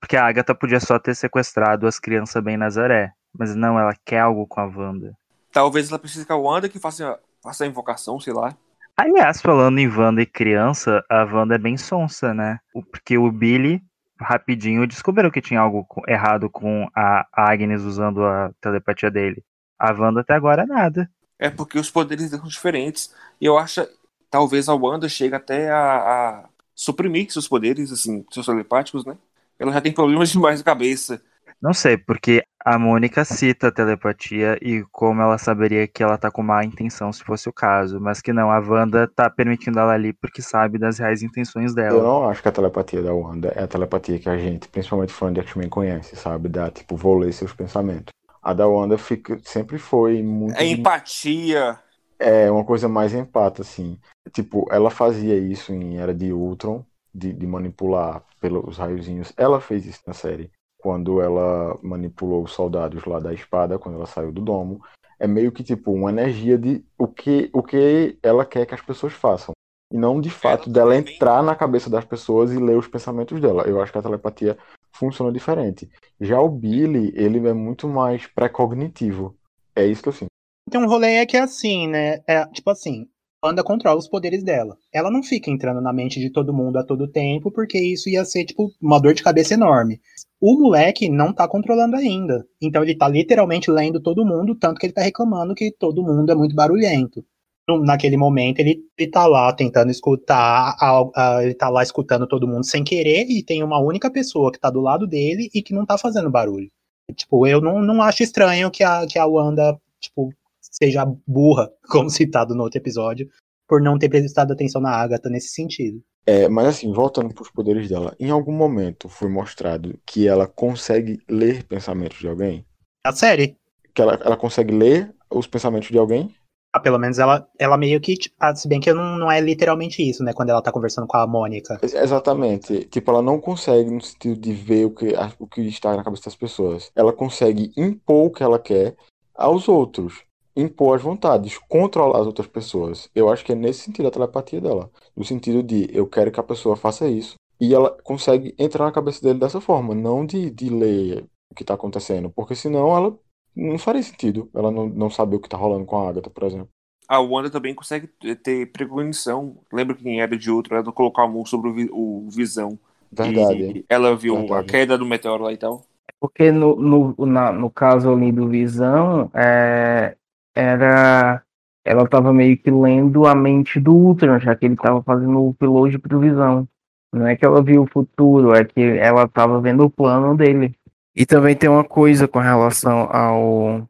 Porque a Agatha podia só ter sequestrado as crianças bem Nazaré, mas não, ela quer algo com a Wanda. Talvez ela precise que a Wanda que faça, faça a invocação, sei lá. Aliás, falando em Wanda e criança, a Wanda é bem sonsa, né? Porque o Billy, rapidinho, descobriu que tinha algo errado com a Agnes usando a telepatia dele. A Wanda até agora nada. É porque os poderes são diferentes. E eu acho talvez a Wanda chegue até a, a suprimir seus poderes, assim, seus telepáticos, né? Ela já tem problemas demais na cabeça. Não sei, porque a Mônica cita a telepatia e como ela saberia que ela tá com má intenção se fosse o caso, mas que não, a Wanda tá permitindo ela ali porque sabe das reais intenções Eu dela. não acho que a telepatia da Wanda é a telepatia que a gente, principalmente fã de X-Men, conhece, sabe? Da tipo, vou ler seus pensamentos. A da Wanda fica, sempre foi muito. É empatia. É uma coisa mais empata, assim. Tipo, ela fazia isso em Era de Ultron, de, de manipular pelos raiozinhos. Ela fez isso na série, quando ela manipulou os soldados lá da espada, quando ela saiu do domo. É meio que, tipo, uma energia de o que, o que ela quer que as pessoas façam. E não, de fato, dela entrar na cabeça das pessoas e ler os pensamentos dela. Eu acho que a telepatia funciona diferente. Já o Billy, ele é muito mais pré-cognitivo. É isso que eu sinto. Tem um rolê é que é assim, né? É, tipo assim, Wanda controla os poderes dela. Ela não fica entrando na mente de todo mundo a todo tempo, porque isso ia ser, tipo, uma dor de cabeça enorme. O moleque não tá controlando ainda. Então ele tá literalmente lendo todo mundo, tanto que ele tá reclamando que todo mundo é muito barulhento. Naquele momento, ele, ele tá lá tentando escutar, a- a- ele tá lá escutando todo mundo sem querer, e tem uma única pessoa que tá do lado dele e que não tá fazendo barulho. Tipo, eu não, não acho estranho que a, que a Wanda, tipo, seja burra, como citado no outro episódio, por não ter prestado atenção na Agatha nesse sentido. É, mas assim, voltando para os poderes dela, em algum momento foi mostrado que ela consegue ler pensamentos de alguém? A série, Que ela, ela consegue ler os pensamentos de alguém? Ah, pelo menos ela, ela meio que, ah, se bem que não, não é literalmente isso, né, quando ela tá conversando com a Mônica. Ex- Exatamente. Tipo, ela não consegue no sentido de ver o que, o que está na cabeça das pessoas. Ela consegue impor o que ela quer aos outros. Impor as vontades, controlar as outras pessoas. Eu acho que é nesse sentido a telepatia dela. No sentido de eu quero que a pessoa faça isso. E ela consegue entrar na cabeça dele dessa forma, não de, de ler o que está acontecendo. Porque senão ela não faria sentido. Ela não, não saber o que está rolando com a Agatha, por exemplo. A Wanda também consegue ter precognição. Lembra que em Era de Outro ela colocou a mão sobre o, o Visão. Verdade. E ela viu a Verdade. queda do meteoro lá e tal. Porque no, no, na- no caso ali do Visão, é, era. Ela tava meio que lendo a mente do Ultron, já que ele tava fazendo o upload pro Visão. Não é que ela viu o futuro, é que ela tava vendo o plano dele. E também tem uma coisa com relação ao.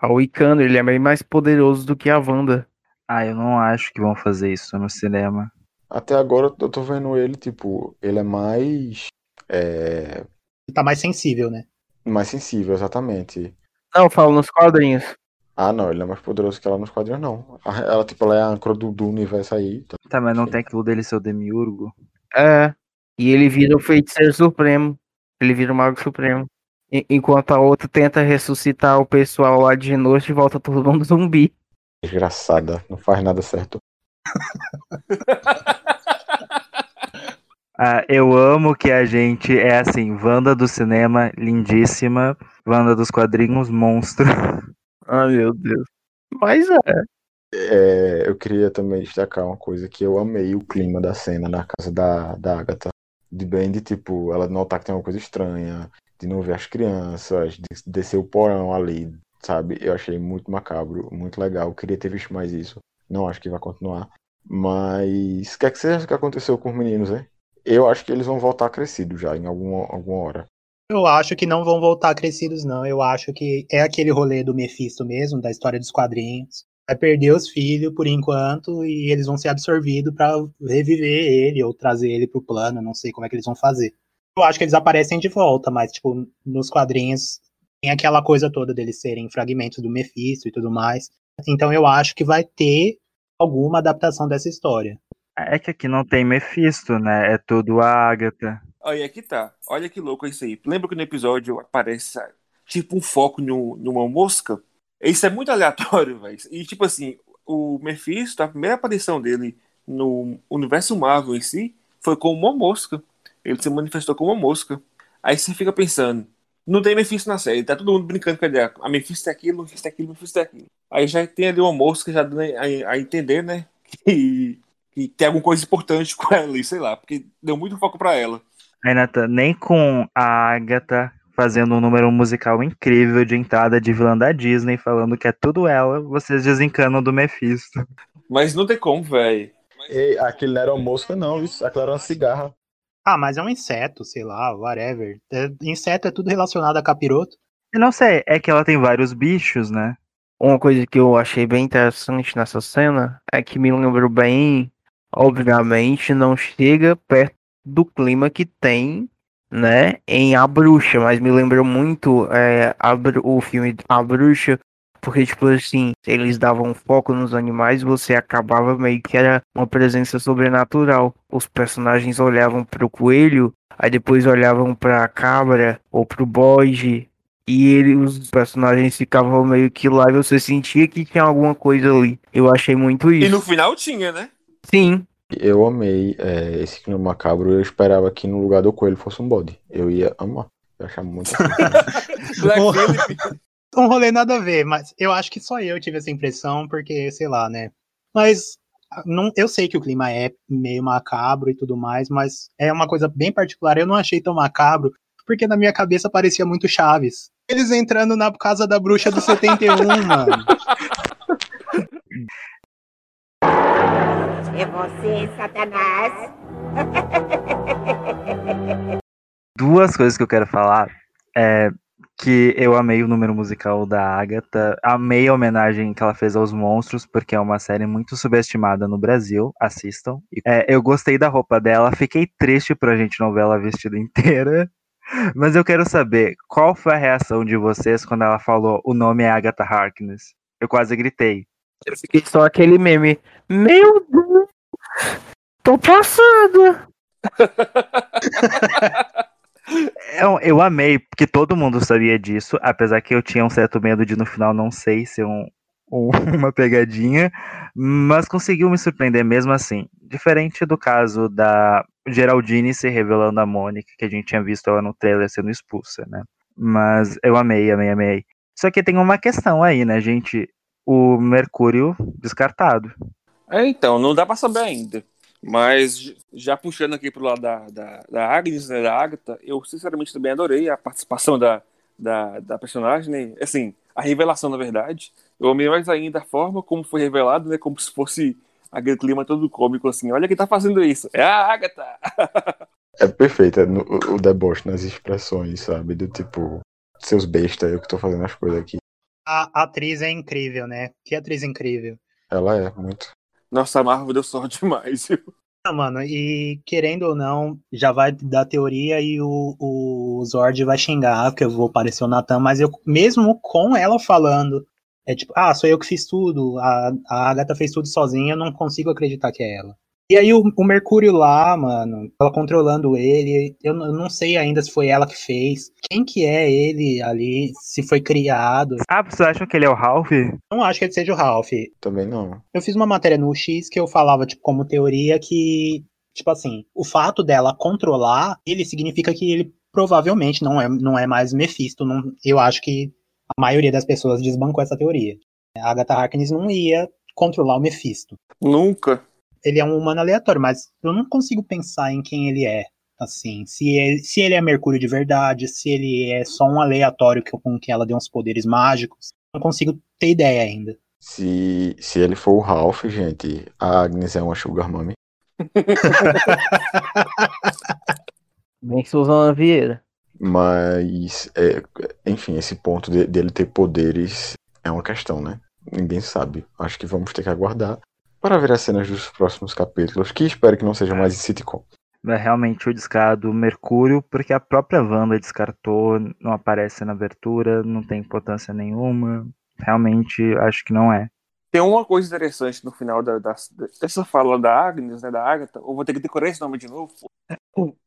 Ao Icano, ele é bem mais poderoso do que a Wanda. Ah, eu não acho que vão fazer isso no cinema. Até agora eu tô vendo ele, tipo, ele é mais. É, Tá mais sensível, né? mais sensível, exatamente. Não, eu falo nos quadrinhos. Ah, não, ele não é mais poderoso que ela nos quadrinhos, não. Ela, tipo, ela é a âncora do, do universo aí. Tá? Tá, mas não tem aquilo dele ser o demiurgo. É. E ele vira o feiticeiro supremo. Ele vira o mago supremo. Enquanto a outra tenta ressuscitar o pessoal lá de noite e volta todo mundo zumbi. Desgraçada, não faz nada certo. Ah, eu amo que a gente é assim, Wanda do cinema, lindíssima. Wanda dos quadrinhos, monstro. Ai, meu Deus. Mas é. É, eu queria também destacar uma coisa que eu amei o clima da cena na casa da, da Agatha. De bem de tipo, ela notar que tem uma coisa estranha, de não ver as crianças, de descer o porão ali, sabe? Eu achei muito macabro, muito legal. Queria ter visto mais isso. Não acho que vai continuar. Mas o que é que você acha que aconteceu com os meninos, hein? Eu acho que eles vão voltar crescidos já, em alguma, alguma hora. Eu acho que não vão voltar crescidos, não. Eu acho que é aquele rolê do Mephisto mesmo, da história dos quadrinhos. Vai perder os filhos por enquanto e eles vão ser absorvidos pra reviver ele ou trazer ele pro plano. Não sei como é que eles vão fazer. Eu acho que eles aparecem de volta, mas, tipo, nos quadrinhos tem aquela coisa toda deles serem fragmentos do Mephisto e tudo mais. Então eu acho que vai ter alguma adaptação dessa história. É que aqui não tem Mephisto, né? É tudo a Agatha. Aí aqui tá. Olha que louco isso aí. Lembra que no episódio aparece tipo um foco no, numa mosca? Isso é muito aleatório, velho. E tipo assim, o Mephisto, a primeira aparição dele no universo Marvel em si foi como uma mosca. Ele se manifestou como uma mosca. Aí você fica pensando, não tem Mephisto na série, tá todo mundo brincando com a ideia. A Mephisto é aquilo, Mephisto é aquilo, Mephisto é aquilo. Aí já tem ali uma mosca já dando a, a entender, né? Que, que tem alguma coisa importante com ela ali, sei lá, porque deu muito foco pra ela. Aí, Nathan, nem com a Agatha fazendo um número musical incrível de entrada de vilã da Disney, falando que é tudo ela, vocês desencanam do Mephisto. Mas não tem como, velho. Ei, aquele não era uma mosca, não, isso. Aquilo era uma cigarra. Ah, mas é um inseto, sei lá, whatever. É- inseto é tudo relacionado a capiroto. Eu não sei, é que ela tem vários bichos, né? Uma coisa que eu achei bem interessante nessa cena é que me lembrou bem, obviamente, não chega perto do clima que tem, né, em A Bruxa, mas me lembrou muito é, a o filme A Bruxa, porque, tipo assim, eles davam foco nos animais, você acabava meio que era uma presença sobrenatural. Os personagens olhavam pro coelho, aí depois olhavam pra cabra ou pro bode, e ele, os personagens ficavam meio que lá e você sentia que tinha alguma coisa ali. Eu achei muito E isso. no final tinha, né? Sim, Eu amei é, esse clima macabro. Eu esperava que no lugar do coelho fosse um bode. Eu ia amar. Eu achar muito. Black. Um rolê nada a ver, mas eu acho que só eu tive essa impressão, porque, sei lá, né? Mas não, eu sei que o clima é meio macabro e tudo mais, mas é uma coisa bem particular. Eu não achei tão macabro, porque na minha cabeça parecia muito Chaves. Eles entrando na casa da bruxa do 71, mano. É você, Satanás. Duas coisas que eu quero falar é que eu amei o número musical da Agatha, amei a homenagem que ela fez aos monstros, porque é uma série muito subestimada no Brasil, assistam. É, eu gostei da roupa dela, fiquei triste pra gente não ver ela vestida inteira, mas eu quero saber, qual foi a reação de vocês quando ela falou o nome é Agatha Harkness? Eu quase gritei. eu fiquei só aquele meme. Meu Deus! Tô passando! Eu, eu amei, porque todo mundo sabia disso, apesar que eu tinha um certo medo de no final não sei ser um, um- uma pegadinha, mas conseguiu me surpreender mesmo assim. Diferente do caso da Geraldine se revelando a Mônica, que a gente tinha visto ela no trailer sendo expulsa, né? Mas eu amei, amei, amei. Só que tem uma questão aí, né, gente? O Mercúrio descartado. É, então, não dá pra saber ainda. Mas já puxando aqui pro lado da, da, da Agnes, né, da Agatha, eu sinceramente também adorei a participação da, da, da personagem, né? Assim, a revelação, na verdade. Eu amei mais ainda a forma como foi revelado, né? Como se fosse aquele clima todo cômico, assim. Olha quem tá fazendo isso. É a Agatha! É perfeito, é no- o, o deboche nas expressões, sabe? Do tipo, seus bestas, eu que tô fazendo as coisas aqui. A atriz é incrível, né? Que atriz incrível. Ela é muito. Nossa, a Marvel deu sorte demais? Ah, mano, e querendo ou não, já vai dar teoria e o, o Zord vai xingar, que eu vou parecer o Natan, mas eu, mesmo com ela falando É tipo, ah, sou eu que fiz tudo, a, a Agatha fez tudo sozinha, eu não consigo acreditar que é ela. E aí o, o Mercúrio lá, mano, ela controlando ele, eu, eu não sei ainda se foi ela que fez. Quem que é ele ali, se foi criado. Ah, vocês acham que ele é o Ralph? Não acho que ele seja o Ralph. Também não. Eu fiz uma matéria no X que eu falava, tipo, como teoria que, tipo assim, o fato dela controlar ele significa que ele provavelmente não é, não é mais Mephisto. Não, eu acho que a maioria das pessoas desbancou essa teoria. A Agatha Harkness não ia controlar o Mephisto. Nunca. Ele é um humano aleatório, mas eu não consigo pensar em quem ele é. Assim, se ele, se ele é Mercúrio de verdade, se ele é só um aleatório que, com que ela deu uns poderes mágicos. Não consigo ter ideia ainda. Se, se ele for o Ralph, gente, a Agnes é uma Sugar Mummy. Bem Suzana Vieira. Mas, é, enfim, esse ponto de- dele ter poderes é uma questão, né? Ninguém sabe. Acho que vamos ter que aguardar para ver as cenas dos próximos capítulos, que espero que não seja mais em sitcom. É realmente o descarado Mercúrio, porque a própria Wanda descartou, não aparece na abertura, não tem importância nenhuma. Realmente acho que não é. Tem uma coisa interessante no final da, da- dessa fala da Agnes, né, da Agatha. Eu vou ter que decorar esse nome de novo.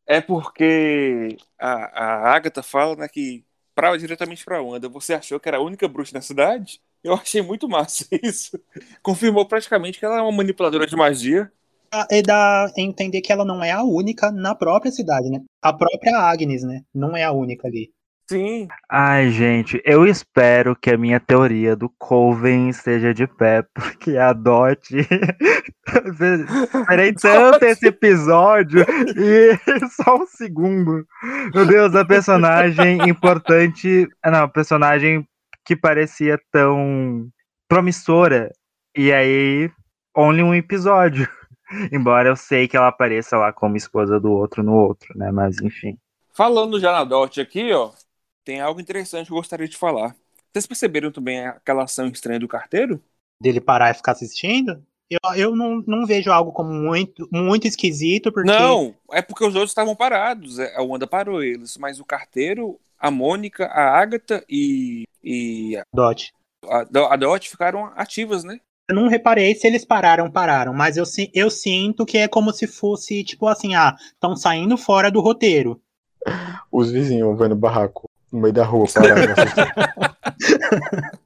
É porque a, a Agatha fala né, que pra, diretamente pra Wanda, você achou que era a única bruxa na cidade? Eu achei muito massa isso. Confirmou praticamente que ela é uma manipuladora de magia. Ah, É da entender que ela não é a única na própria cidade, né? A própria Agnes, né? Não é a única ali. Sim, Ai, gente, eu espero que a minha teoria do Coven esteja de pé, porque a Dot. Esperei tanto esse episódio e só um segundo. Meu Deus, a personagem importante. ah, Não, a personagem que parecia tão promissora. E aí, only um episódio. Embora eu sei que ela apareça lá como esposa do outro no outro, né? Mas enfim. Falando já na Dot aqui, ó, tem algo interessante que eu gostaria de falar. Vocês perceberam também aquela ação estranha do carteiro? Dele parar e ficar assistindo. Eu, eu não, não vejo algo como muito, muito esquisito, porque. Não, é porque os outros estavam parados. é, A Wanda parou eles, mas o carteiro, a Mônica, a Agatha e, e Dot. a, a Dot ficaram ativas, né? Eu não reparei se eles pararam, pararam, mas eu, eu sinto que é como se fosse, tipo assim, ah, estão saindo fora do roteiro. Os vizinhos vendo barraco no meio da rua assistindo.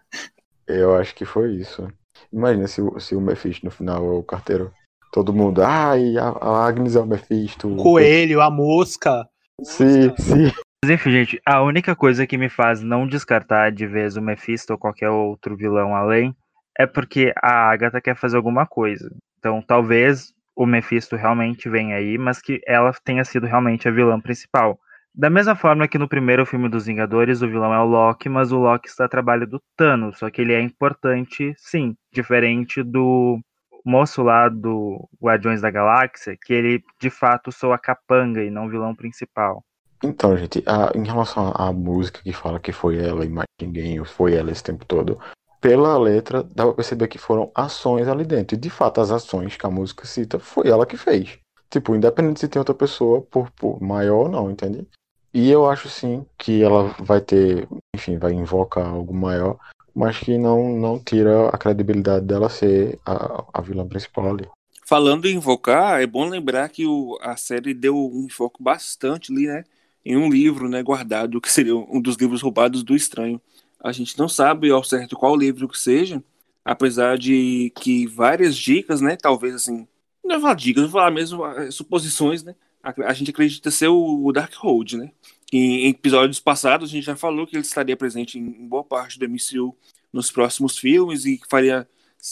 Eu acho que foi isso. Imagina se, o- se o Mephisto no final é o carteiro. Todo mundo, ai, a, a Agnes é o Mephisto. O coelho, a mosca. Sim, sim. Enfim, gente, a única coisa que me faz não descartar de vez o Mephisto ou qualquer outro vilão além é porque a Agatha quer fazer alguma coisa. Então talvez o Mephisto realmente venha aí, mas que ela tenha sido realmente a vilã principal. Da mesma forma que no primeiro filme dos Vingadores, o vilão é o Loki, mas o Loki está a trabalho do Thanos, só que ele é importante, sim, diferente do moço lá do Guardiões da Galáxia, que ele de fato soa capanga e não vilão principal. Então, gente, a- em relação à, música que fala que foi ela e mais ninguém, foi ela esse tempo todo, pela letra dá pra perceber que foram ações ali dentro. E de fato, as ações que a música cita foi ela que fez. Tipo, independente se tem outra pessoa por, por maior ou não, entende? E eu acho sim que ela vai ter, enfim, vai invocar algo maior, mas que não, não tira a credibilidade dela ser a, a vilã principal ali. Falando em invocar, é bom lembrar que o, a série deu um foco bastante ali, né? Em um livro, né? Guardado, que seria um dos livros roubados do Estranho. A gente não sabe ao certo qual livro que seja, apesar de que várias dicas, né? Talvez assim, não vou falar dicas, vou falar mesmo eh, suposições, né? A, gente acredita ser o, Darkhold, né? Em episódios passados a gente já falou que ele estaria presente em, boa parte do MCU nos próximos filmes e que faria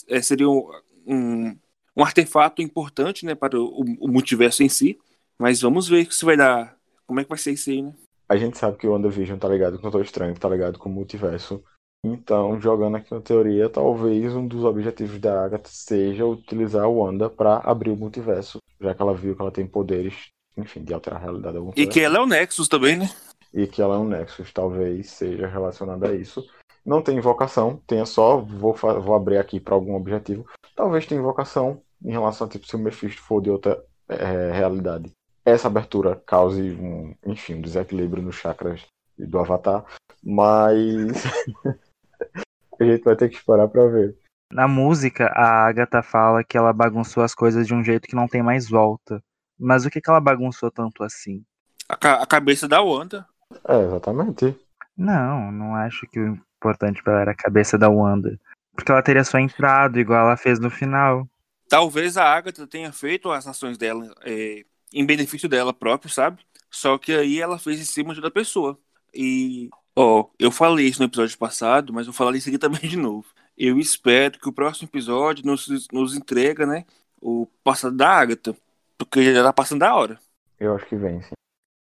eh, seria um, um um artefato importante, né, para o, o multiverso em si. Mas vamos ver se vai dar. Como é que vai ser isso aí, né? A gente sabe que o WandaVision tá ligado com o Doutor Estranho, tá ligado com o multiverso. Então, jogando aqui uma teoria, talvez um dos objetivos da Agatha seja utilizar a Wanda pra abrir o multiverso, já que ela viu que ela tem poderes, enfim, de alterar a realidade. E coisa que ela é o Nexus também, né? e que ela é um Nexus, talvez seja relacionada a isso. Não tem invocação, tenha só, vou, vou abrir aqui para algum objetivo. Talvez tenha invocação em relação a tipo, se o Mephisto for de outra eh, realidade. Essa abertura cause um, enfim, um desequilíbrio nos chakras do Avatar, mas A gente vai ter que esperar pra ver. Na música, a Agatha fala que ela bagunçou as coisas de um jeito que não tem mais volta. Mas o que, que ela bagunçou tanto assim? A, ca- a cabeça da Wanda. É, exatamente. Não, não acho que o importante pra ela era a cabeça da Wanda. Porque ela teria só entrado, igual ela fez no final. Talvez a Agatha tenha feito as ações dela é, em benefício dela própria, sabe? Só que aí ela fez em cima de outra pessoa. E, ó, eu falei isso no episódio passado, mas eu vou falar isso aqui também de novo. Eu espero que o próximo episódio nos, nos entrega, né, o passado da Agatha. Porque já tá passando da hora. Eu acho que vem, sim.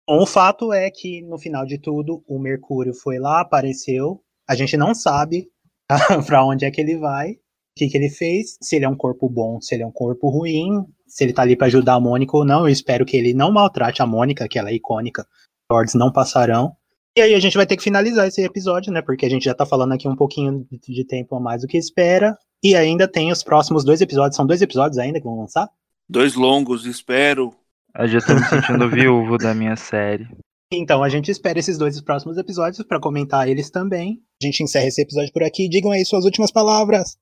O fato é que, no final de tudo, o Mercúrio foi lá, apareceu. A gente não sabe pra onde é que ele vai, que, que ele fez, se ele é um corpo bom, se ele é um corpo ruim, se ele tá ali pra ajudar a Mônica ou não. Eu espero que ele não maltrate a Mônica, que ela é icônica. Lords não passarão. E aí a gente vai ter que finalizar esse episódio, né? Porque a gente já tá falando aqui um pouquinho de- de tempo a mais do que espera. E ainda tem os próximos dois episódios. São dois episódios ainda que vão lançar? Dois longos, espero. Eu já tô me sentindo viúvo da minha série. Então, a gente espera esses dois próximos episódios para comentar eles também. A gente encerra esse episódio por aqui. Digam aí suas últimas palavras.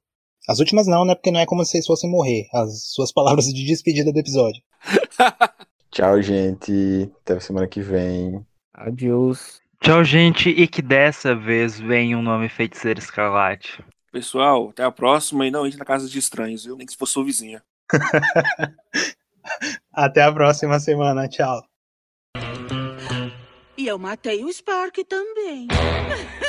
As últimas não, né? Porque não é como se vocês fossem morrer. As suas palavras de despedida do episódio. Tchau, gente. Até semana que vem. Adiós. Tchau, gente, e que dessa vez venha um nome feiticeiro escarlate. Pessoal, até a próxima e não entre na casa de estranhos, viu? Nem que se for sua vizinha. Até a próxima semana. Tchau. E eu matei o Spark também.